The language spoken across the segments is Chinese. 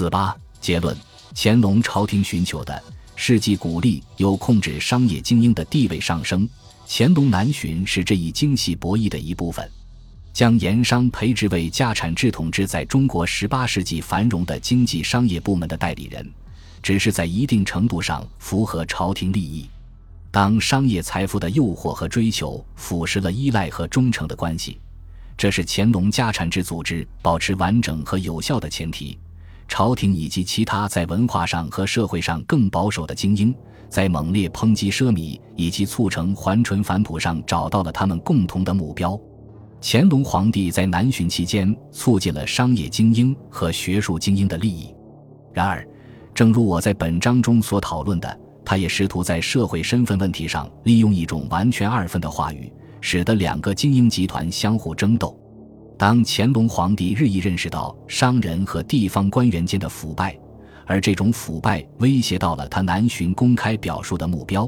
四八结论：乾隆朝廷寻求的是既鼓励又控制商业精英的地位上升。乾隆南巡是这一精细博弈的一部分，将盐商培植为家产制统治在中国十八世纪繁荣的经济商业部门的代理人，只是在一定程度上符合朝廷利益。当商业财富的诱惑和追求腐蚀了依赖和忠诚的关系，这是乾隆家产制组织保持完整和有效的前提。朝廷以及其他在文化上和社会上更保守的精英，在猛烈抨击奢靡以及促成还淳反哺上找到了他们共同的目标。乾隆皇帝在南巡期间促进了商业精英和学术精英的利益。然而，正如我在本章中所讨论的，他也试图在社会身份问题上利用一种完全二分的话语，使得两个精英集团相互争斗。当乾隆皇帝日益认识到商人和地方官员间的腐败，而这种腐败威胁到了他南巡公开表述的目标，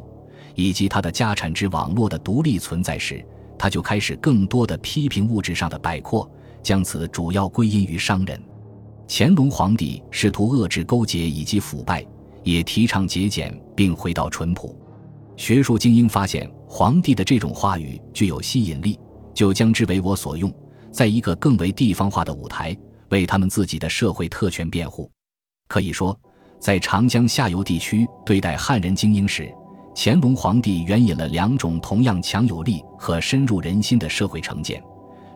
以及他的家产之网络的独立存在时，他就开始更多的批评物质上的摆阔，将此主要归因于商人。乾隆皇帝试图遏制勾结以及腐败，也提倡节俭并回到淳朴。学术精英发现皇帝的这种话语具有吸引力，就将之为我所用。在一个更为地方化的舞台，为他们自己的社会特权辩护。可以说，在长江下游地区对待汉人精英时，乾隆皇帝援引了两种同样强有力和深入人心的社会成见：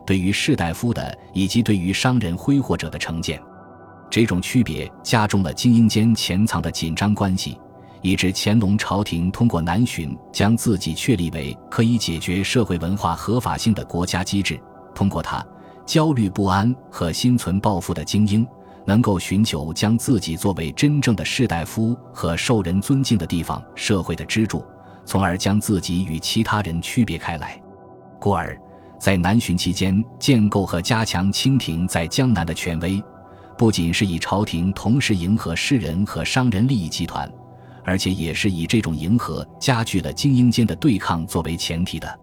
对于士大夫的，以及对于商人挥霍者的成见。这种区别加重了精英间潜藏的紧张关系，以致乾隆朝廷通过南巡，将自己确立为可以解决社会文化合法性的国家机制。通过它，焦虑不安和心存抱负的精英能够寻求将自己作为真正的士大夫和受人尊敬的地方社会的支柱，从而将自己与其他人区别开来。故而，在南巡期间建构和加强清廷在江南的权威，不仅是以朝廷同时迎合士人和商人利益集团，而且也是以这种迎合加剧了精英间的对抗作为前提的。